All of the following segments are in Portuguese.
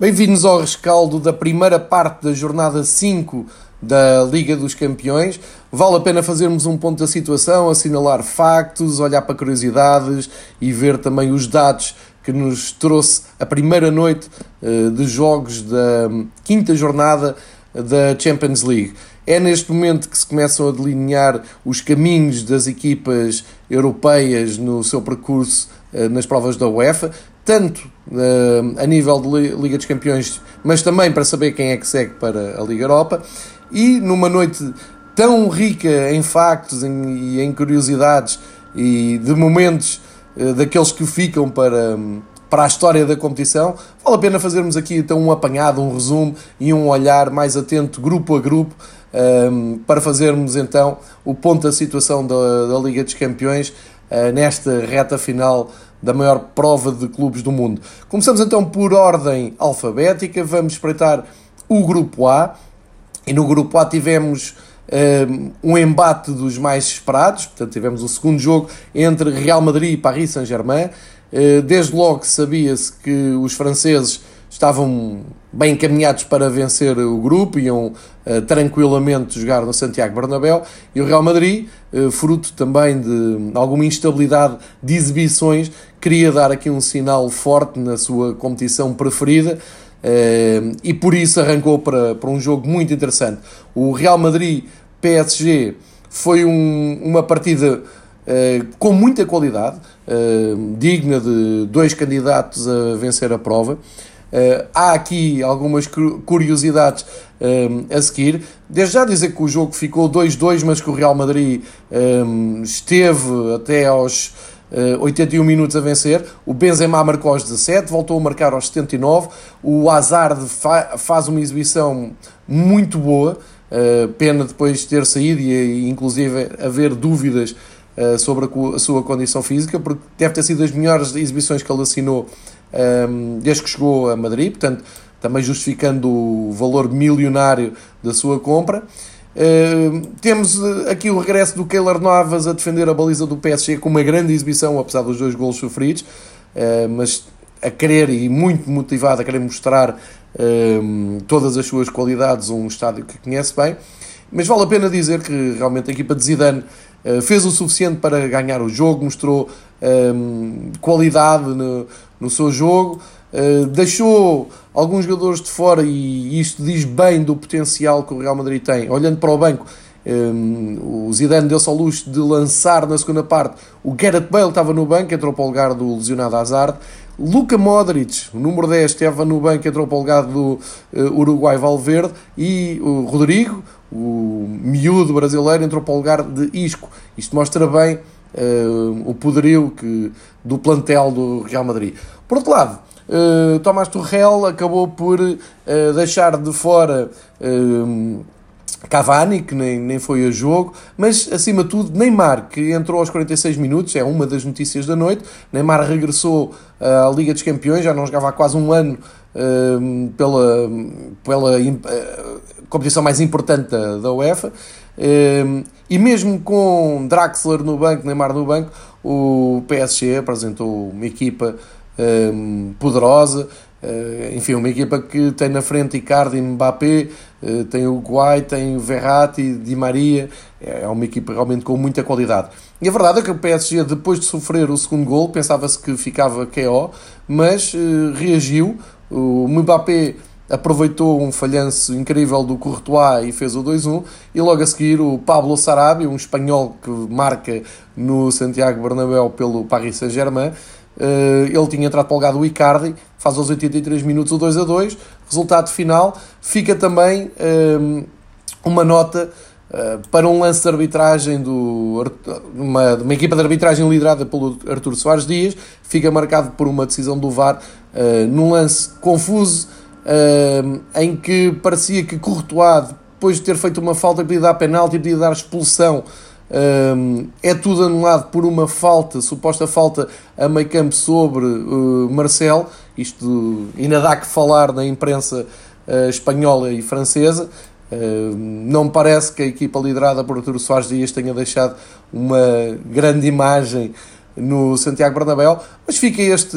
Bem-vindos ao rescaldo da primeira parte da jornada 5 da Liga dos Campeões. Vale a pena fazermos um ponto da situação, assinalar factos, olhar para curiosidades e ver também os dados que nos trouxe a primeira noite uh, de jogos da quinta jornada da Champions League. É neste momento que se começam a delinear os caminhos das equipas europeias no seu percurso uh, nas provas da UEFA tanto uh, a nível de Liga dos Campeões, mas também para saber quem é que segue para a Liga Europa. E numa noite tão rica em factos e em curiosidades e de momentos uh, daqueles que ficam para, um, para a história da competição, vale a pena fazermos aqui então um apanhado, um resumo e um olhar mais atento, grupo a grupo, um, para fazermos então o ponto da situação da, da Liga dos Campeões uh, nesta reta final da maior prova de clubes do mundo. Começamos então por ordem alfabética, vamos espreitar o grupo A, e no grupo A tivemos um, um embate dos mais esperados, portanto tivemos o segundo jogo entre Real Madrid e Paris Saint-Germain. Uh, desde logo sabia-se que os franceses estavam bem encaminhados para vencer o grupo, iam uh, tranquilamente jogar no Santiago Bernabéu, e o Real Madrid, uh, fruto também de alguma instabilidade de exibições, queria dar aqui um sinal forte na sua competição preferida, uh, e por isso arrancou para, para um jogo muito interessante. O Real Madrid-PSG foi um, uma partida com muita qualidade, digna de dois candidatos a vencer a prova. Uh, há aqui algumas curiosidades um, eh, a seguir. Desde já dizer que o jogo ficou 2-2, mas que o Real Madrid um, esteve até aos uh, 81 minutos a vencer. O Benzema marcou aos 17, voltou a marcar aos 79. O Hazard fa faz uma exibição muito boa. Uh, pena depois de ter saído e, e inclusive haver dúvidas sobre a, a, sua condição física, porque deve ter sido das melhores exibições que ele assinou desde que chegou a Madrid, portanto, também justificando o valor milionário da sua compra. Temos eh, aqui o regresso do Keylor Navas a defender a baliza do PSG com uma grande exibição, apesar dos dois golos sofridos, mas a querer e muito motivado a querer mostrar todas as suas qualidades, um estádio que conhece bem. Mas vale a pena dizer que realmente a equipa de Zidane fez o suficiente para ganhar o jogo, mostrou um, qualidade no, no seu jogo, uh, deixou alguns jogadores de fora e isto diz bem do potencial que o Real Madrid tem. Olhando para o banco, um, o Zidane deu-se ao luxo de lançar na segunda parte o Gareth Bale estava no banco, entrou para o lugar do lesionado Hazard. Luka Modric, o número 10, estava no banco, entrou para o lugar do uh, Uruguai Valverde e o Rodrigo, o miúdo brasileiro entrou para o lugar de Isco. Isto mostra bem uh, o poderio que, do plantel do Real Madrid. Por outro lado, uh, Tomás Tuchel acabou por uh, deixar de fora Cavani, que nem, nem foi a jogo, mas acima de tudo Neymar, que entrou aos 46 minutos, é uma das notícias da noite. Neymar regressou à Liga dos Campeões, já não jogava há quase um ano pela, pela competição mais importante da, UEFA. E mesmo com Draxler no banco, Neymar no banco, o PSG apresentou uma equipa poderosa, eh, enfim, uma equipa que tem na frente Icardi Mbappé, eh, tem o Guai, tem o Verratti, Di Maria, é uma equipa realmente com muita qualidade. E a verdade é que o PSG, depois de sofrer o segundo gol, pensava-se que ficava KO, mas eh, reagiu. O Mbappé aproveitou um falhanço incrível do Courtois e fez o 2-1 e logo a seguir o Pablo Sarabia, um espanhol que marca no Santiago Bernabéu pelo Paris Saint-Germain, eh, ele tinha entrado para o lugar do Icardi, faz aos 83 minutos o 2-2, resultado final, fica também eh, uma nota Uh, para um lance de arbitragem do uma, uma equipa de arbitragem liderada pelo Artur Soares Dias, fica marcado por uma decisão do VAR uh, num lance confuso uh, em que parecia que Courtois, depois de ter feito uma falta, podia dar penalti, podia dar expulsão. Uh, é tudo anulado por uma falta, suposta falta a meio campo sobre uh, Marcel. Isto ainda dá que falar na imprensa espanhola e francesa. não me parece que a equipa liderada por Arturo Soares Dias tenha deixado uma grande imagem no Santiago Bernabéu, mas fica este,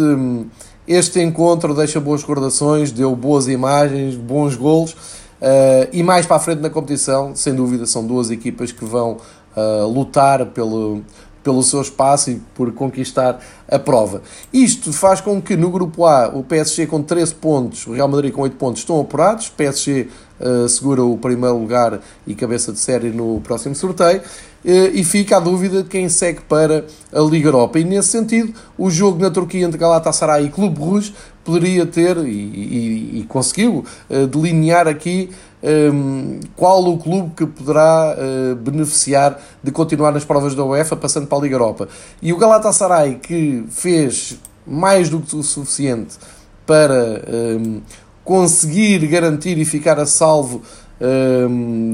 Este encontro deixa boas recordações, deu boas imagens, bons golos. Uh, e mais para a frente na competição, sem dúvida, são duas equipas que vão uh, lutar pelo, pelo seu espaço e por conquistar a prova. Isto faz com que no grupo A o PSG com 13 pontos, o Real Madrid com 8 pontos estão apurados, o PSG uh, segura o primeiro lugar e cabeça de série no próximo sorteio. Uh, e fica a dúvida de quem segue para a Liga Europa. E nesse sentido, o jogo na Turquia entre Galatasaray e Clube Rouge poderia ter, e, e, e conseguiu, uh, delinear aqui um, ehm, qual o clube que poderá uh, beneficiar de continuar nas provas da UEFA, passando para a Liga Europa. E o Galatasaray, que fez mais do que o suficiente para um, ehm, conseguir garantir e ficar a salvo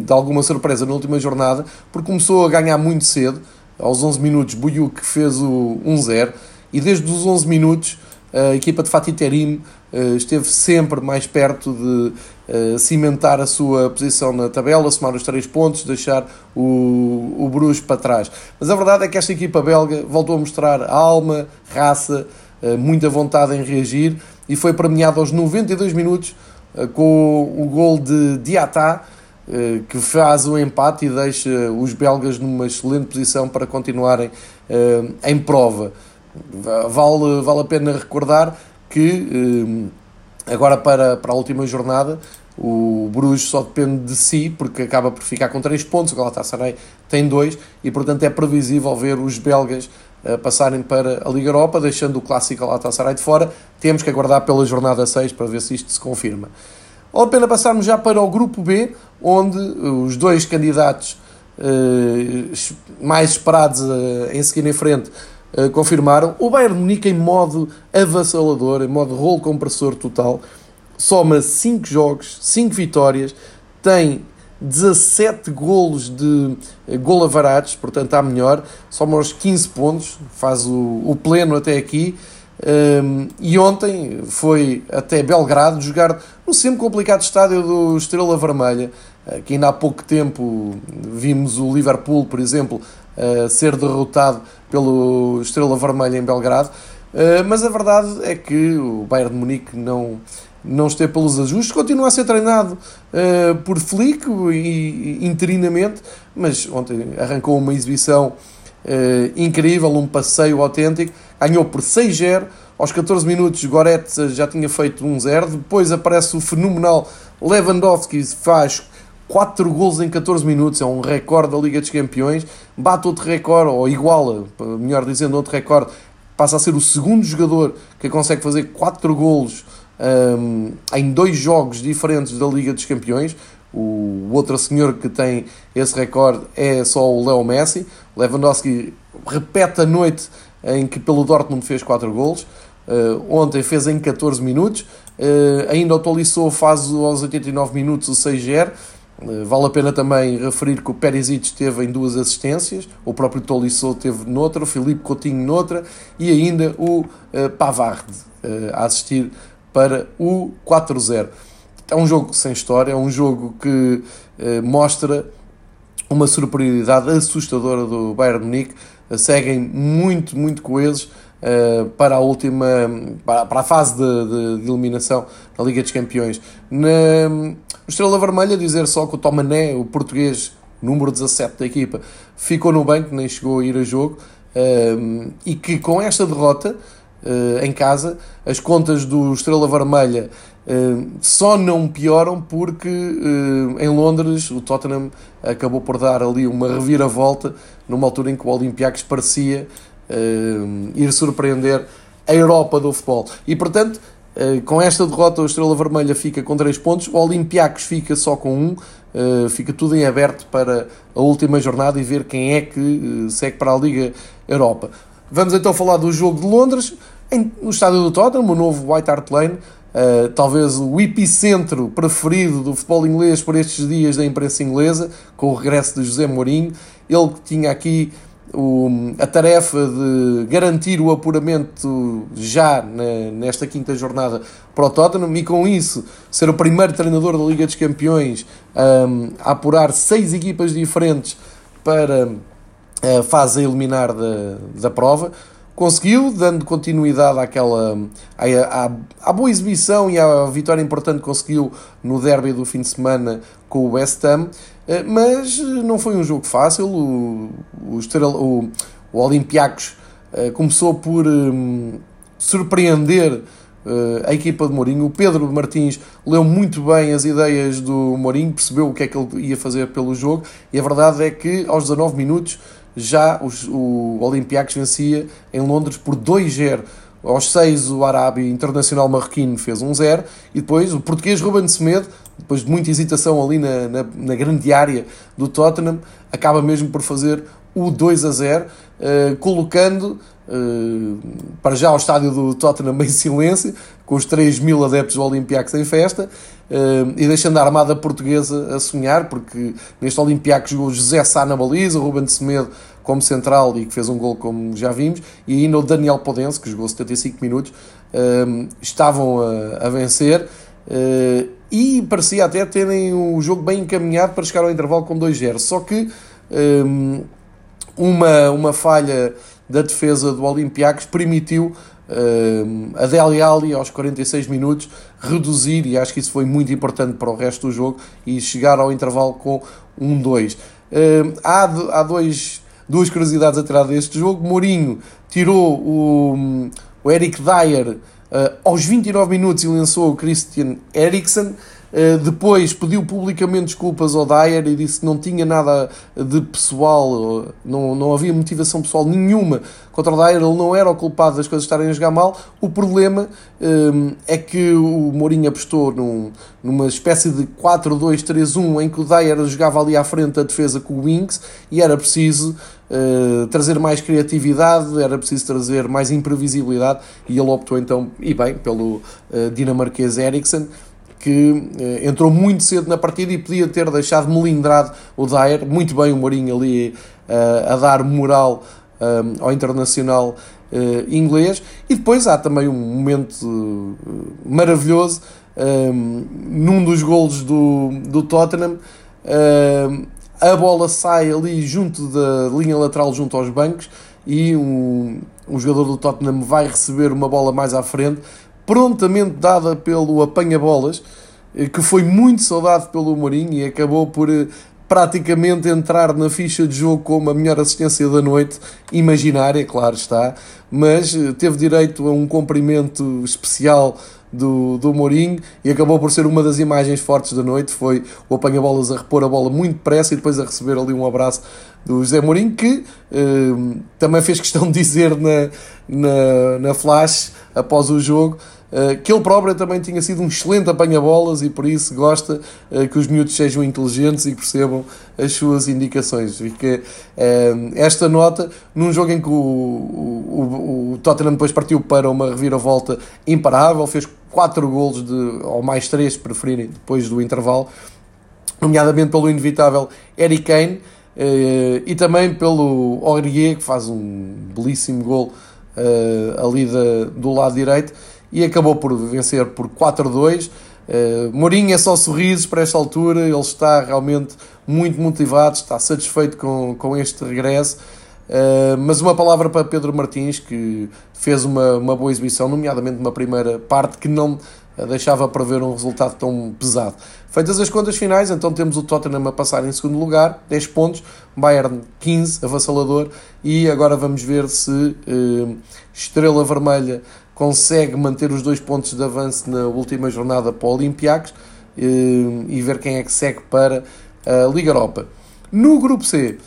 de alguma surpresa na última jornada, porque começou a ganhar muito cedo, aos 11 minutos, Buyuk fez o 1-0, e desde os 11 minutos a equipa de Fatih Terim eh, esteve sempre mais perto de uh, cimentar a sua posição na tabela, somar os três pontos, deixar o, o Bruges para trás. Mas a verdade é que esta equipa belga voltou a mostrar alma, raça, uh, muita vontade em reagir e foi premiada aos 92 minutos com o, gol de Diatá, que faz o empate e deixa os belgas numa excelente posição para continuarem em prova. Vale, vale a pena recordar que eh, agora para, para a última jornada o Bruges só depende de si porque acaba por ficar com 3 pontos, o Galatasaray tem 2 e portanto é previsível ver os belgas eh, passarem para a Liga Europa, deixando o clássico Galatasaray de fora. Temos que aguardar pela jornada 6 para ver se isto se confirma. Vale a pena passarmos já para o grupo B, onde os dois candidatos eh, mais esperados em seguir em frente eh, confirmaram. O Bayern Munique em modo avassalador, em modo rolo compressor total, soma 5 jogos, 5 vitórias, tem 17 golos de eh, gol avarados, portanto está melhor, soma os 15 pontos, faz o, o pleno até aqui. Um, ehm, e ontem foi até Belgrado jogar no sempre complicado estádio do Estrela Vermelha, que ainda há pouco tempo vimos o Liverpool, por exemplo, uh, ser derrotado pelo Estrela Vermelha em Belgrado. Uh, mas a verdade é que o Bayern de Munique não, não esteve pelos ajustes, continua a ser treinado uh, por Flick e, interinamente, mas ontem arrancou uma exibição uh, incrível, um passeio autêntico, ganhou por 6-0, aos 14 minutos Goretzka já tinha feito 1-0, depois aparece o fenomenal Lewandowski, faz 4 gols em 14 minutos, é um recorde da Liga dos Campeões, bate outro recorde, ou iguala, melhor dizendo, outro recorde, passa a ser o segundo jogador que consegue fazer 4 gols um, em dois jogos diferentes da Liga dos Campeões. O outro senhor que tem esse recorde é só o Leo Messi. Lewandowski repete a noite em que pelo Dortmund fez 4 gols. Uh, ontem fez em 14 minutos. Uh, ainda o Tolisso faz aos 89 minutos o 6-0. Eh, vale a pena também referir que o Perisic teve em duas assistências, o próprio Tolisso teve noutra, o Filipe Coutinho noutra e ainda o uh, Pavard uh, a assistir para o 4-0. É um jogo sem história, é um jogo que uh, mostra uma superioridade assustadora do Bayern Munique. seguem muito, muito coesos uh, para a última, para, para a fase de, de, de, eliminação da Liga dos Campeões. Na Estrela Vermelha, dizer só que o Tomané, o português número 17 da equipa, ficou no banco, nem chegou a ir a jogo, uh, e que com esta derrota uh, em casa, as contas do Estrela Vermelha Uh, só não pioram porque uh, em Londres o Tottenham acabou por dar ali uma reviravolta numa altura em que o Olympiacos parecia ir surpreender a Europa do futebol. E portanto, com esta derrota, o Estrela Vermelha fica com 3 pontos, o Olympiacos fica só com 1, um, fica tudo em aberto para a última jornada e ver quem é que segue para a Liga Europa. Vamos então falar do jogo de Londres, no estádio do Tottenham, o novo White Hart Lane. Uh, talvez o epicentro preferido do futebol inglês por estes dias da imprensa inglesa, com o regresso de José Mourinho. Ele que tinha aqui o, a tarefa de garantir o apuramento já na, nesta quinta jornada para o Tottenham e com isso ser o primeiro treinador da Liga dos Campeões um, a apurar seis equipas diferentes para a fase a eliminar da, da prova. Conseguiu, dando continuidade àquela, à, à, à, boa exibição e à vitória importante que conseguiu no derby do fim de semana com o West Ham, eh, mas não foi um jogo fácil. O, o, o, o Olympiacos eh, começou por um, surpreender a equipa de Mourinho. O Pedro Martins leu muito bem as ideias do Mourinho, percebeu o que é que ele ia fazer pelo jogo e a verdade é que aos 19 minutos já os, o Olympiacos vencia em Londres por 2-0. Aos 6 o Arábio Internacional Marroquino fez 1-0 e depois o português Ruben Semedo, depois de muita hesitação ali na, na, na grande área do Tottenham, acaba mesmo por fazer o 2 a 0, uh, eh, colocando uh, para já o estádio do Tottenham em silêncio, com os 3 mil adeptos do Olympiacos em festa, e deixando a armada portuguesa a sonhar, porque neste Olympiacos jogou José Sá na baliza, Ruben Semedo como central e que fez um gol como já vimos, e ainda o Daniel Podense, que jogou 75 minutos, estavam a, a vencer. Uh, e parecia até terem o jogo bem encaminhado para chegar ao intervalo com 2-0. Só que um, uma, uma falha da defesa do Olympiacos permitiu uh, a Dele Alli aos 46 minutos reduzir, e acho que isso foi muito importante para o resto do jogo, e chegar ao intervalo com 1-2. Uh, há, há dois, duas curiosidades a tirar deste jogo. Mourinho tirou o, o Eric Dyer uh, aos 29 minutos e lançou o Christian Eriksen. Eh, depois pediu publicamente desculpas ao Dyer e disse que não tinha nada de pessoal, não, não havia motivação pessoal nenhuma contra o Dyer, ele não era o culpado das coisas estarem a jogar mal. O problema um, eh, é que o Mourinho apostou num, numa espécie de 4-2-3-1 em que o Dyer jogava ali à frente da defesa com o Wings e era preciso uh, trazer mais criatividade, era preciso trazer mais imprevisibilidade e ele optou então, e bem, pelo uh, dinamarquês Eriksen que eh, entrou muito cedo na partida e podia ter deixado melindrado o Dyer. Muito bem o Mourinho ali eh, a dar moral eh, ao internacional inglês. E depois há também um momento maravilhoso num dos golos do, do Tottenham. a bola sai ali junto da linha lateral, junto aos bancos, e um, um jogador do Tottenham vai receber uma bola mais à frente prontamente dada pelo apanha-bolas, eh, que foi muito saudado pelo Mourinho e acabou por eh, praticamente entrar na ficha de jogo como a melhor assistência da noite, imaginária, claro está, mas eh, teve direito a um cumprimento especial do, do Mourinho e acabou por ser uma das imagens fortes da noite. Foi o apanha-bolas a repor a bola muito depressa e depois a receber ali um abraço do José Mourinho, que eh, também fez questão de dizer na, na, na flash após o jogo que ele próprio também tinha sido um excelente apanha-bolas e por isso gosta uh, que os miúdos sejam inteligentes e percebam as suas indicações. Fica uh, esta nota num jogo em que o, o, o, Tottenham depois partiu para uma reviravolta imparável, fez 4 golos de, ou mais 3 se preferirem depois do intervalo, nomeadamente pelo inevitável Eric Kane e também pelo Aurier que faz um belíssimo gol ali do lado direito e acabou por vencer por 4-2. Uh, eh, Mourinho é só sorrisos para esta altura, ele está realmente muito motivado, está satisfeito com, com este regresso. Uh, mas uma palavra para Pedro Martins, que fez uma, uma boa exibição, nomeadamente uma primeira parte que não deixava prever um resultado tão pesado. Feitas as contas finais, então temos o Tottenham a passar em segundo lugar, 10 pontos, Bayern 15, avassalador, e agora vamos ver se uh, Estrela Vermelha consegue manter os dois pontos de avanço na última jornada para o Olympiacos eh, e ver quem é que segue para a Liga Europa. No grupo C,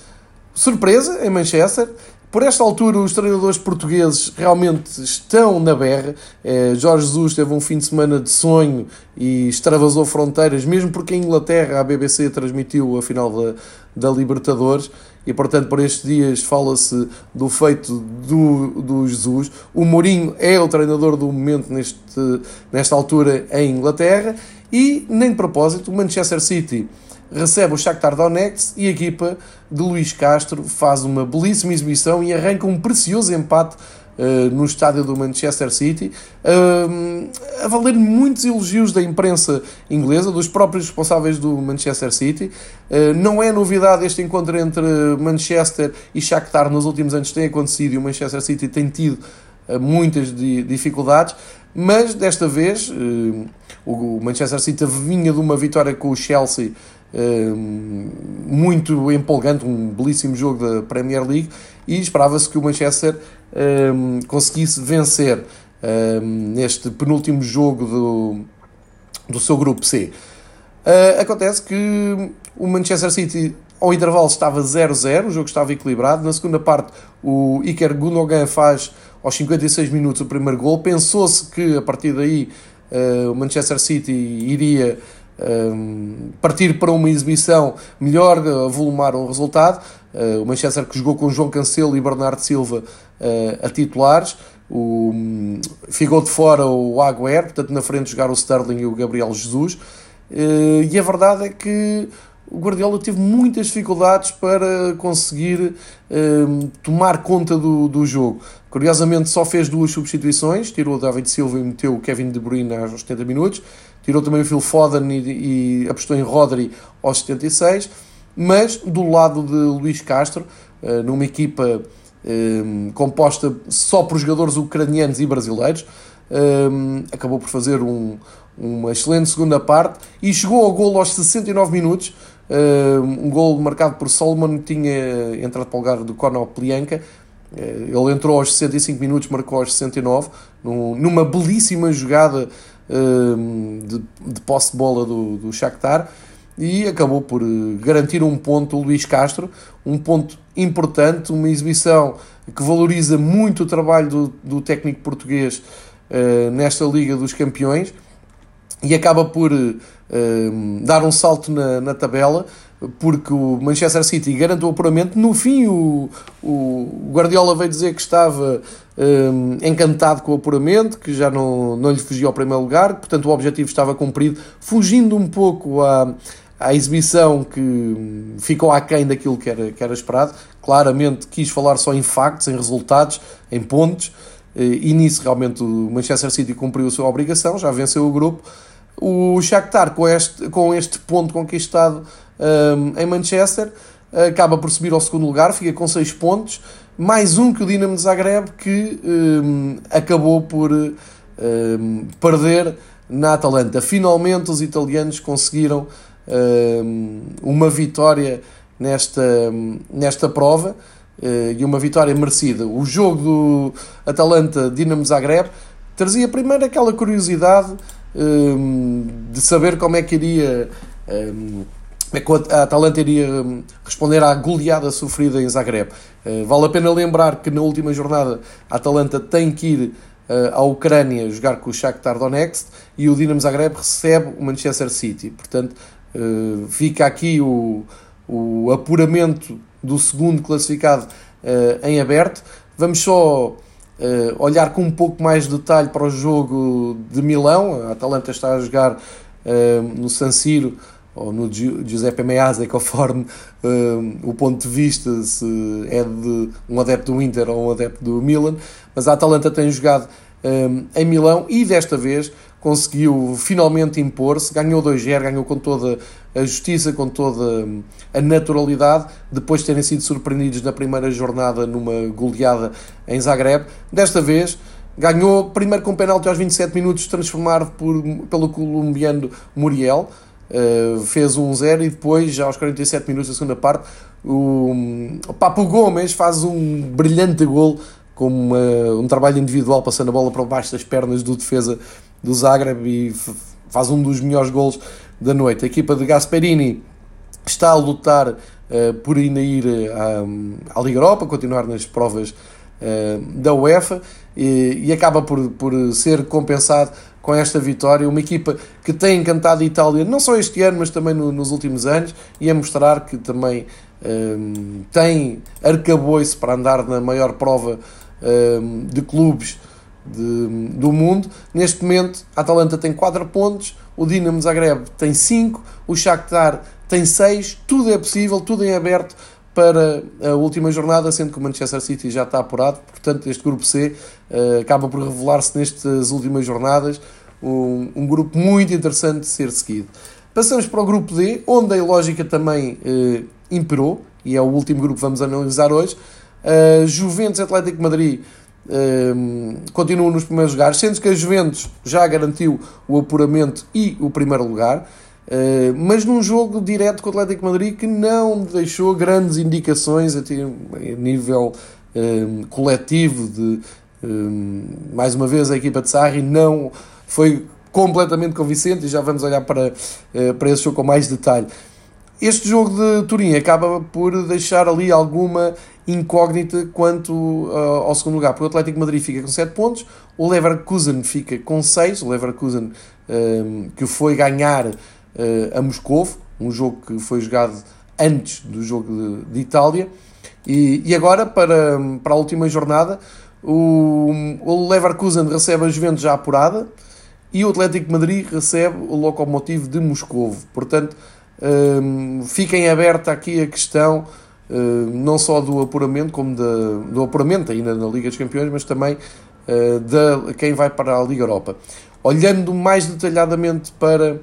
surpresa em Manchester. Por esta altura, os treinadores portugueses realmente estão na berra. Eh, Jorge Jesus teve um fim de semana de sonho e extravasou fronteiras, mesmo porque em Inglaterra a BBC transmitiu a final da, da Libertadores e portanto por estes dias fala-se do feito do, do Jesus. O Mourinho é o treinador do momento neste, nesta altura em Inglaterra e nem de propósito o Manchester City recebe o Shakhtar Donetsk e a equipa de Luís Castro faz uma belíssima exibição e arranca um precioso empate uh, no estádio do Manchester City. Uh, a valer muitos elogios da imprensa inglesa, dos próprios responsáveis do Manchester City. Não é novidade este encontro entre Manchester e Shakhtar nos últimos anos tem acontecido e o Manchester City tem tido muitas dificuldades, mas desta vez o Manchester City vinha de uma vitória com o Chelsea muito empolgante, um belíssimo jogo da Premier League e esperava-se que o Manchester conseguisse vencer neste penúltimo jogo do, do seu grupo C. Uh, acontece que o Manchester City ao intervalo estava 0-0, o jogo estava equilibrado. Na segunda parte, o Iker Gundogan faz aos 56 minutos o primeiro gol. Pensou-se que a partir daí uh, o Manchester City iria um, partir para uma exibição melhor, a volumar o resultado. Uh, o Manchester que jogou com João Cancelo e Bernardo Silva uh, a titulares. O, um, ficou de fora o Agüero, portanto na frente jogar o Sterling e o Gabriel Jesus. Uh, e a verdade é que o Guardiola teve muitas dificuldades para conseguir tomar conta do, do jogo. Curiosamente, só fez duas substituições: tirou o David Silva e meteu o Kevin De Bruyne aos 70 minutos tirou também o Phil Foden e, e apostou em Rodri aos 76, mas do lado de Luís Castro, uh, numa equipa um, eh, composta só por jogadores ucranianos e brasileiros, um, eh, acabou por fazer um, uma excelente segunda parte e chegou ao gol aos 69 minutos, um gol marcado por Solomon, que tinha entrado para o lugar do Conor Plianka, ele entrou aos 65 minutos, marcou aos 69, numa belíssima jogada Ehm, de, de posse de bola do, do Shakhtar e acabou por eh, garantir um ponto o Luís Castro, um ponto importante, uma exibição que valoriza muito o trabalho do, do técnico português uh, nesta Liga dos Campeões e acaba por uh, dar um salto na, na tabela porque o Manchester City garantiu o apuramento. No fim, o, o Guardiola veio dizer que estava um, encantado com o apuramento, que já não, não lhe fugia ao primeiro lugar, portanto o objetivo estava cumprido, fugindo um pouco à, à exibição que ficou aquém daquilo que era, que era esperado. Claramente quis falar só em factos, em resultados, em pontos, eh, e nisso realmente o Manchester City cumpriu a sua obrigação, já venceu o grupo. O Shakhtar, com este, com este ponto conquistado, um, em Manchester, acaba por subir ao segundo lugar, fica com 6 pontos, mais um que o Dinamo de Zagreb, que um, acabou por um, perder na Atalanta. Finalmente os italianos conseguiram uma vitória nesta, nesta prova uh, e uma vitória merecida. O jogo do Atalanta-Dinamo Zagreb trazia primeiro aquela curiosidade de saber como é que iria é que a Atalanta iria responder à goleada sofrida em Zagreb. Eh, vale a pena lembrar que na última jornada a Atalanta tem que ir eh, à Ucrânia jogar com o Shakhtar Donetsk e o Dinamo Zagreb recebe o Manchester City. Portanto, eh, fica aqui o, o apuramento do segundo classificado em aberto. Vamos só olhar com um pouco mais de detalhe para o jogo de Milão. A Atalanta está a jogar no San Siro ou no Giuseppe Meazza, conforme o ponto de vista se é de um adepto do Inter ou um adepto do Milan, mas a Atalanta tem jogado em Milão e desta vez conseguiu finalmente impor-se, ganhou 2-0, ganhou com toda a justiça, com toda a naturalidade, depois de terem sido surpreendidos na primeira jornada numa goleada em Zagreb. Desta vez ganhou primeiro com penalti aos 27 minutos, transformado por, pelo colombiano Muriel, Uh, fez um 0 e depois, já aos 47 minutos da segunda parte, o, o Papo Gomes faz um brilhante gol com uma, um trabalho individual, passando a bola para baixo das pernas do defesa do Zagreb e faz um dos melhores gols da noite. A equipa de Gasperini está a lutar uh, por ainda ir à, à Liga Europa, continuar nas provas uh, da UEFA e, e acaba por, por ser compensado com esta vitória. Uma equipa que tem encantado a Itália, não só este ano, mas também no, nos últimos anos, e a mostrar que também um, tem arcabouço para andar na maior prova um, de clubes de, do mundo. Neste momento, a Atalanta tem 4 pontos, o Dinamo Zagreb tem 5, o Shakhtar tem 6. Tudo é possível, tudo em aberto para a última jornada, sendo que o Manchester City já está apurado. Portanto, este grupo C uh, acaba por revelar-se nestas últimas jornadas um, um grupo muito interessante de ser seguido. Passamos para o grupo D, onde a lógica também eh, imperou, e é o último grupo que vamos analisar hoje. Uh, Juventus Atlético Madrid uh, continuam nos primeiros lugares, sendo que a Juventus já garantiu o apuramento e o primeiro lugar, uh, mas num jogo direto com o Atlético Madrid que não deixou grandes indicações a, a nível coletivo de mais uma vez a equipa de Sarri não foi completamente convincente e já vamos olhar para, para esse jogo com mais detalhe. Este jogo de Turim acaba por deixar ali alguma incógnita quanto uh, ao segundo lugar, porque o Atlético Madrid fica com 7 pontos, o Leverkusen fica com 6, o Leverkusen uh, que foi ganhar uh, a Moscou, um jogo que foi jogado antes do jogo de, de Itália, e, e, agora para, para a última jornada o, o Leverkusen recebe a Juventus já apurada e o Atlético Madrid recebe o Lokomotiv de Moscou, portanto um, fiquem aberta aqui a questão não só do apuramento, como da, do apuramento ainda na Liga dos Campeões, mas também uh, de quem vai para a Liga Europa. Olhando mais detalhadamente para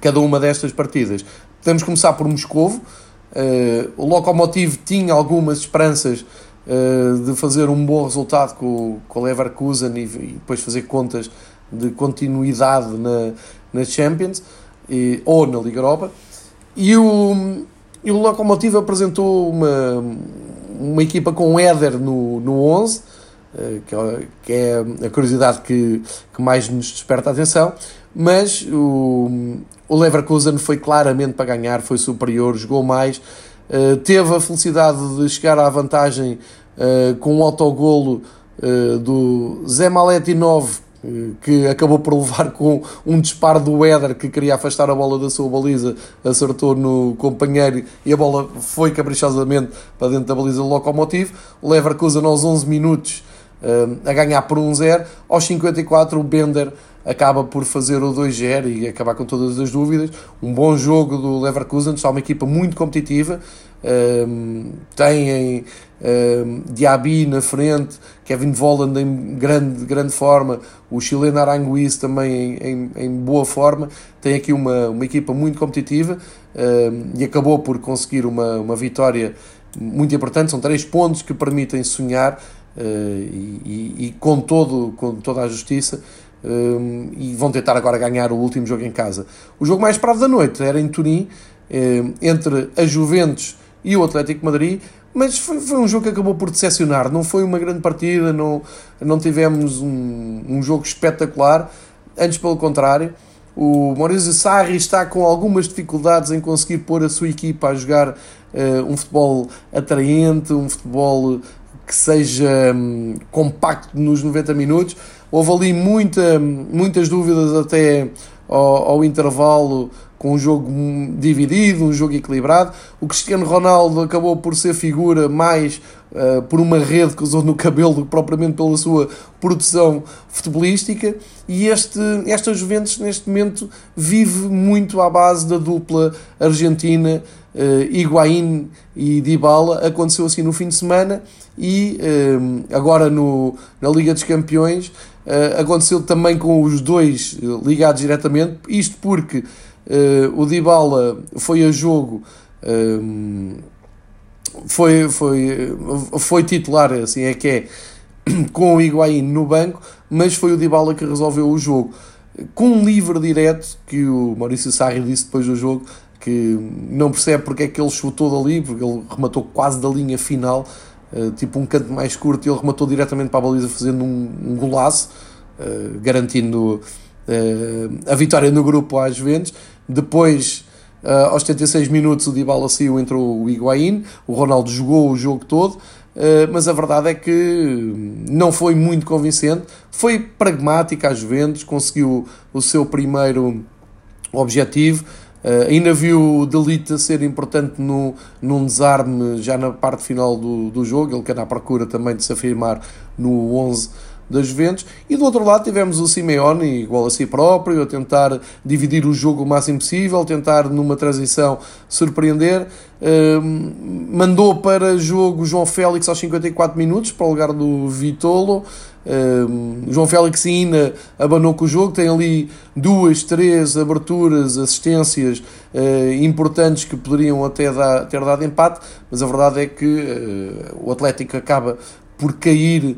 cada uma destas partidas, podemos começar por Moscovo. Uh, o Lokomotiv tinha algumas esperanças de fazer um bom resultado com, com o Leverkusen e, e depois fazer contas de continuidade na, na Champions e, ou na Liga Europa. E o, e o Lokomotiv apresentou uma, uma equipa com o Éder no, no 11, eh, que é, a curiosidade que, que mais nos desperta a atenção, mas o, o Leverkusen foi claramente para ganhar, foi superior, jogou mais, uh, teve a felicidade de chegar à vantagem uh, com um autogolo do Zé Maletinov, que acabou por levar com um disparo do Éder que queria afastar a bola da sua baliza, acertou no companheiro e a bola foi caprichosamente para dentro da baliza do Lokomotiv. O Leverkusen aos 11 minutos a ganhar por 1-0. Aos 54 o Bender acaba por fazer o 2-0 e acabar com todas as dúvidas. Um bom jogo do Leverkusen, só uma equipa muito competitiva. Um, tem um, Diaby na frente, Kevin Volland em grande, grande forma, o chileno Aranguiz também em, em, em, boa forma. Tem aqui uma, uma equipa muito competitiva um, e acabou por conseguir uma, uma vitória muito importante. São três pontos que permitem sonhar uh, e, e, com, todo, com toda a justiça. Um, e vão tentar agora ganhar o último jogo em casa. O jogo mais esperado da noite era em Turim, um, entre a Juventus e o Atlético Madrid, mas foi, foi, um jogo que acabou por decepcionar. Não foi uma grande partida, não, não tivemos um, um jogo espetacular, antes pelo contrário. O Maurício Sarri está com algumas dificuldades em conseguir pôr a sua equipa a jogar uh, um futebol atraente, um futebol que seja um, compacto nos 90 minutos. Houve ali muita, muitas dúvidas até ao, ao intervalo com um jogo dividido, um jogo equilibrado. O Cristiano Ronaldo acabou por ser figura mais uh, por uma rede que usou no cabelo do que propriamente pela sua produção futebolística. E este, esta Juventus, neste momento, vive muito à base da dupla argentina uh, Higuaín e Dybala. Aconteceu assim no fim de semana e uh, agora no, na Liga dos Campeões. Uh, aconteceu também com os dois ligados diretamente, isto porque Uh, o Dybala foi a jogo, um, foi, foi, foi titular, assim é que é, com o Higuaín no banco, mas foi o Dybala que resolveu o jogo. Com um livre direto, que o Maurício Sarri disse depois do jogo, que não percebe porque é que ele chutou dali, porque ele rematou quase da linha final, uh, tipo um canto mais curto, e ele rematou diretamente para a baliza fazendo um, um golaço, uh, garantindo a vitória no grupo às Juventus depois, uh, aos 76 minutos, o Dybala saiu, entrou o Higuaín, o Ronaldo jogou o jogo todo, uh, mas a verdade é que não foi muito convincente. Foi pragmática às Juventus, conseguiu o seu primeiro objetivo. Uh, ainda viu o Delita ser importante no, num desarme já na parte final do, do jogo, ele quer à procura também de se afirmar no 11 da Juventus. E do outro lado tivemos o Simeone, igual a si próprio, a tentar dividir o jogo o máximo possível, tentar numa transição surpreender. Uh, mandou para jogo João Félix aos 54 minutos, para o lugar do Vitolo. Uh, João Félix ainda abanou com o jogo, tem ali duas, três aberturas, assistências uh, importantes que poderiam até dar, ter dado empate, mas a verdade é que uh, o Atlético acaba por cair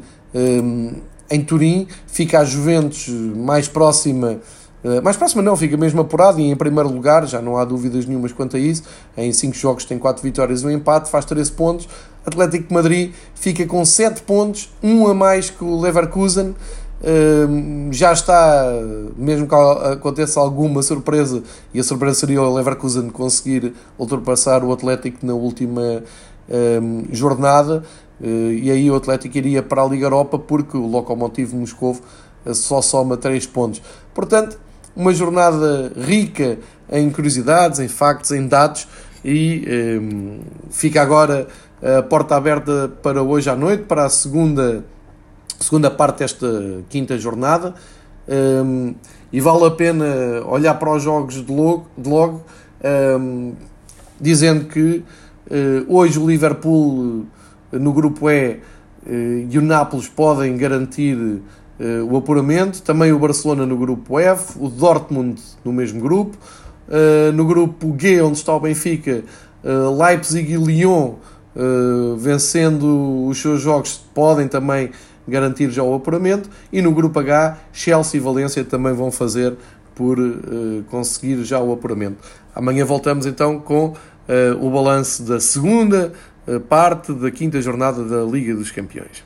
em Turim, fica a Juventus mais próxima eh, mais próxima não, fica mesmo apurado e em primeiro lugar, já não há dúvidas nenhumas quanto a isso. Em 5 jogos tem 4 vitórias e um empate, faz 13 pontos. Atlético de Madrid fica com 7 pontos, um a mais que o Leverkusen. Uh, já está, mesmo que aconteça alguma surpresa, e a surpresa seria o Leverkusen conseguir ultrapassar o Atlético na última uh, jornada, e aí o Atlético iria para a Liga Europa porque o Lokomotiv Moscovo só soma 3 pontos. Portanto, uma jornada rica em curiosidades, em factos, em dados e um, fica agora a porta aberta para hoje à noite, para a segunda, segunda parte desta quinta jornada. Um, e vale a pena olhar para os jogos de logo, de logo um, dizendo que uh, hoje o Liverpool no grupo E uh, e o Nápoles podem garantir uh, o apuramento, também o Barcelona no grupo F, o Dortmund no mesmo grupo, uh, no grupo G, onde está o Benfica, Leipzig e Lyon, vencendo os seus jogos, podem também garantir já o apuramento, e no grupo H, Chelsea e Valência também vão fazer por conseguir já o apuramento. Amanhã voltamos então com o balanço da segunda parte da quinta jornada da Liga dos Campeões.